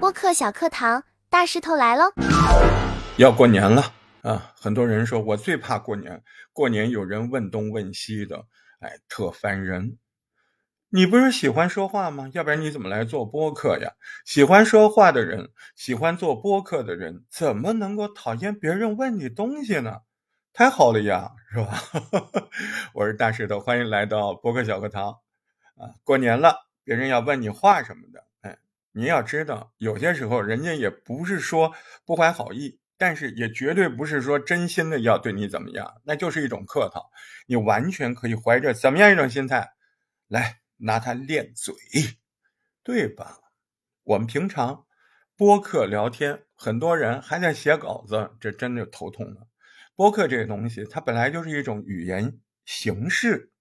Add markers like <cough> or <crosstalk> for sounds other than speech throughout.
播客小课堂，大石头来喽！要过年了啊！很多人说我最怕过年，过年有人问东问西的，哎，特烦人。你不是喜欢说话吗？要不然你怎么来做播客呀？喜欢说话的人，喜欢做播客的人，怎么能够讨厌别人问你东西呢？太好了呀，是吧？<laughs> 我是大石头，欢迎来到播客小课堂。啊，过年了，别人要问你话什么的，哎，你要知道，有些时候人家也不是说不怀好意，但是也绝对不是说真心的要对你怎么样，那就是一种客套。你完全可以怀着怎么样一种心态来。拿它练嘴，对吧？我们平常播客聊天，很多人还在写稿子，这真的头痛了。播客这个东西，它本来就是一种语言形式，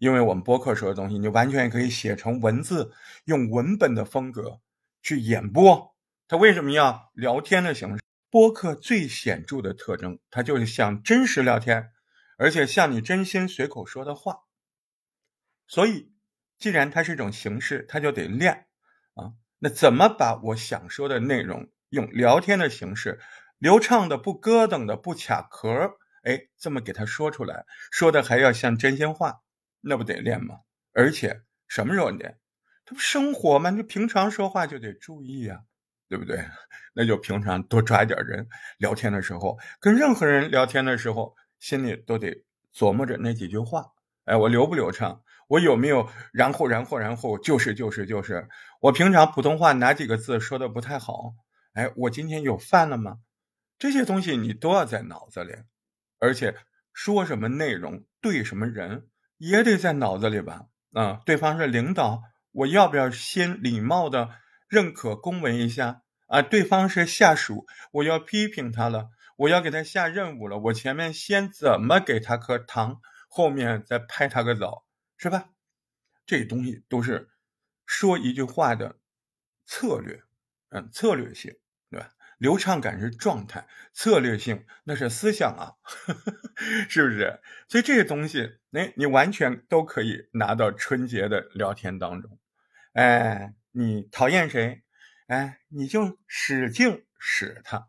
因为我们播客说的东西，你完全可以写成文字，用文本的风格去演播。它为什么要聊天的形式？播客最显著的特征，它就是像真实聊天，而且像你真心随口说的话。所以，既然它是一种形式，它就得练啊。那怎么把我想说的内容用聊天的形式，流畅的、不咯噔的、不卡壳，哎，这么给他说出来，说的还要像真心话，那不得练吗？而且什么时候练？这不生活吗？你平常说话就得注意呀，对不对？<laughs> 那就平常多抓一点人，聊天的时候，跟任何人聊天的时候，心里都得琢磨着那几句话。哎，我流不流畅？我有没有然后然后然后就是就是就是？我平常普通话哪几个字说的不太好？哎，我今天有犯了吗？这些东西你都要在脑子里，而且说什么内容对什么人也得在脑子里吧？啊，对方是领导，我要不要先礼貌的认可恭维一下？啊，对方是下属，我要批评他了，我要给他下任务了，我前面先怎么给他颗糖，后面再拍他个枣？是吧？这东西都是说一句话的策略，嗯，策略性，流畅感是状态，策略性那是思想啊，<laughs> 是不是？所以这些东西，哎，你完全都可以拿到春节的聊天当中。哎，你讨厌谁？哎，你就使劲使他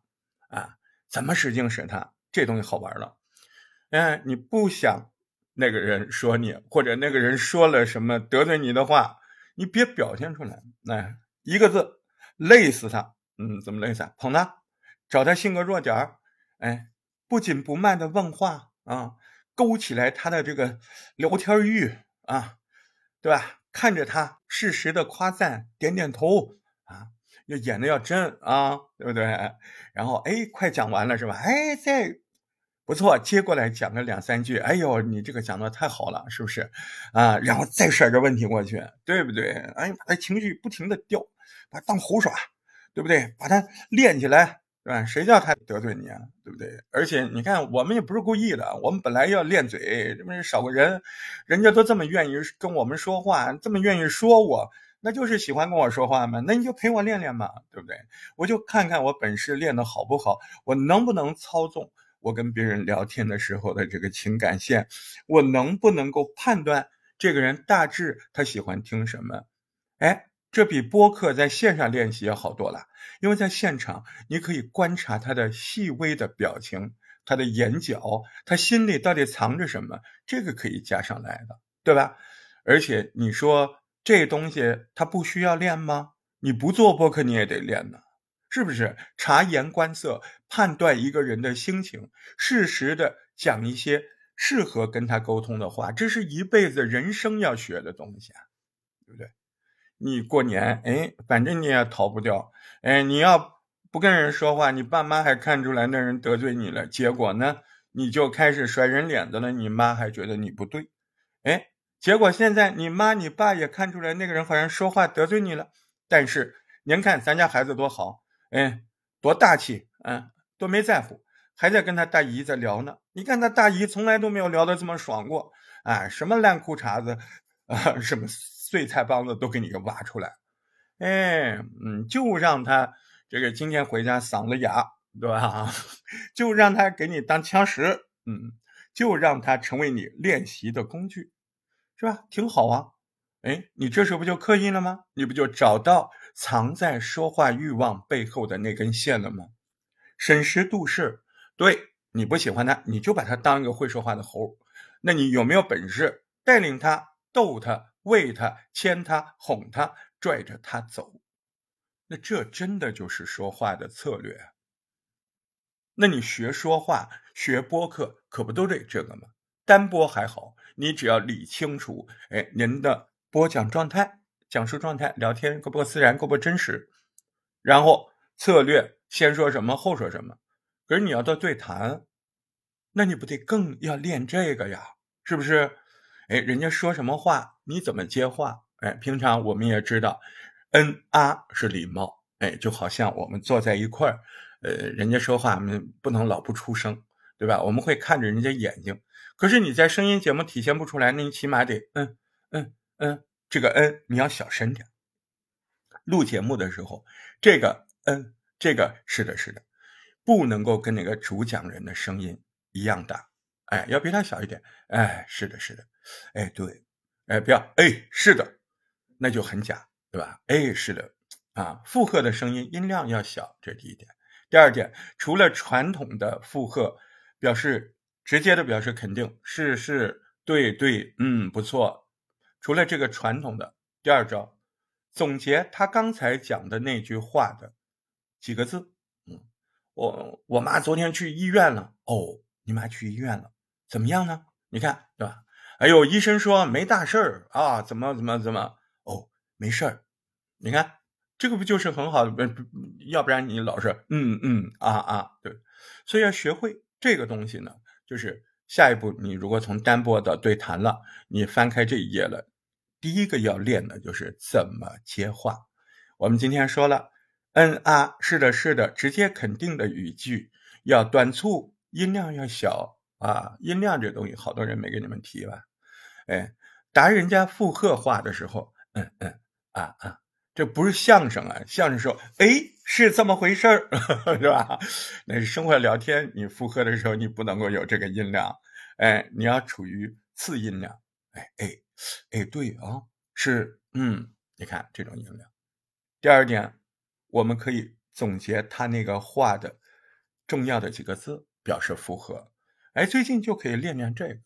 啊！怎么使劲使他？这东西好玩了。哎，你不想。那个人说你，或者那个人说了什么得罪你的话，你别表现出来。哎，一个字，累死他。嗯，怎么累死？捧他，找他性格弱点儿。哎，不紧不慢的问话啊，勾起来他的这个聊天欲啊，对吧？看着他适时的夸赞，点点头啊，要演的要真啊，对不对？然后哎，快讲完了是吧？哎，再。不错，接过来讲个两三句。哎呦，你这个讲的太好了，是不是？啊，然后再甩个问题过去，对不对？哎，把情绪不停的调，把当猴耍，对不对？把它练起来，对吧？谁叫他得罪你啊，对不对？而且你看，我们也不是故意的，我们本来要练嘴，这么少个人，人家都这么愿意跟我们说话，这么愿意说我，那就是喜欢跟我说话嘛。那你就陪我练练嘛，对不对？我就看看我本事练得好不好，我能不能操纵。我跟别人聊天的时候的这个情感线，我能不能够判断这个人大致他喜欢听什么？哎，这比播客在线上练习要好多了，因为在现场你可以观察他的细微的表情，他的眼角，他心里到底藏着什么，这个可以加上来的，对吧？而且你说这东西他不需要练吗？你不做播客你也得练呢。是不是察言观色，判断一个人的心情，适时的讲一些适合跟他沟通的话，这是一辈子人生要学的东西啊，对不对？你过年，哎，反正你也逃不掉，哎，你要不跟人说话，你爸妈还看出来那人得罪你了，结果呢，你就开始甩人脸子了，你妈还觉得你不对，哎，结果现在你妈你爸也看出来那个人好像说话得罪你了，但是您看咱家孩子多好。哎，多大气，嗯，都没在乎，还在跟他大姨在聊呢。你看他大姨从来都没有聊得这么爽过，哎，什么烂裤衩子，啊，什么碎菜帮子都给你给挖出来，哎，嗯，就让他这个今天回家嗓子哑，对吧？<laughs> 就让他给你当枪使，嗯，就让他成为你练习的工具，是吧？挺好啊。哎，你这时候不就刻意了吗？你不就找到藏在说话欲望背后的那根线了吗？审时度势，对你不喜欢他，你就把他当一个会说话的猴。那你有没有本事带领他、逗他、喂他、牵他、哄他、拽着他走？那这真的就是说话的策略。那你学说话、学播客，可不都得这个吗？单播还好，你只要理清楚，哎，您的。播讲状态、讲述状态、聊天够不够自然、够不够真实？然后策略先说什么后说什么。可是你要到对谈，那你不得更要练这个呀？是不是？哎，人家说什么话，你怎么接话？哎，平常我们也知道，嗯啊是礼貌。哎，就好像我们坐在一块儿，呃，人家说话，我们不能老不出声，对吧？我们会看着人家眼睛。可是你在声音节目体现不出来，那你起码得嗯嗯。嗯，这个嗯你要小声点。录节目的时候，这个嗯，这个是的，是的，不能够跟那个主讲人的声音一样大，哎，要比他小一点。哎，是的，是的，哎，对，哎，不要，哎，是的，那就很假，对吧？哎，是的，啊，附和的声音音量要小，这是第一点。第二点，除了传统的附和，表示直接的表示肯定，是是，对对，嗯，不错。除了这个传统的第二招，总结他刚才讲的那句话的几个字。嗯，我我妈昨天去医院了。哦，你妈去医院了，怎么样呢？你看，对吧？哎呦，医生说没大事儿啊，怎么怎么怎么？哦，没事儿。你看，这个不就是很好的？不不，要不然你老是嗯嗯啊啊，对。所以要学会这个东西呢，就是下一步你如果从单播的对谈了，你翻开这一页了。第一个要练的就是怎么接话。我们今天说了，嗯啊，是的，是的，直接肯定的语句要短促，音量要小啊。音量这东西，好多人没给你们提吧？哎，答人家附和话的时候，嗯嗯啊啊，这不是相声啊，相声说，哎，是这么回事儿，<laughs> 是吧？那是生活聊天，你附和的时候，你不能够有这个音量，哎，你要处于次音量，哎哎。哎，对啊，是，嗯，你看这种音量。第二点，我们可以总结他那个话的重要的几个字，表示符合。哎，最近就可以练练这个。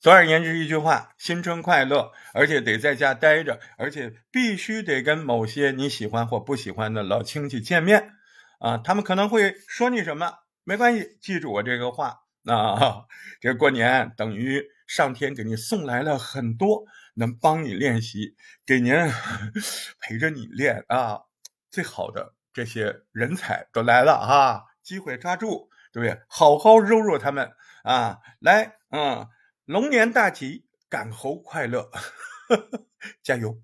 总而言之，一句话，新春快乐，而且得在家待着，而且必须得跟某些你喜欢或不喜欢的老亲戚见面啊。他们可能会说你什么，没关系，记住我这个话啊。这过年等于。上天给你送来了很多能帮你练习，给您 <laughs> 陪着你练啊，最好的这些人才都来了啊，机会抓住，对不对？好好揉揉他们啊，来，嗯，龙年大吉，赶猴快乐，<laughs> 加油！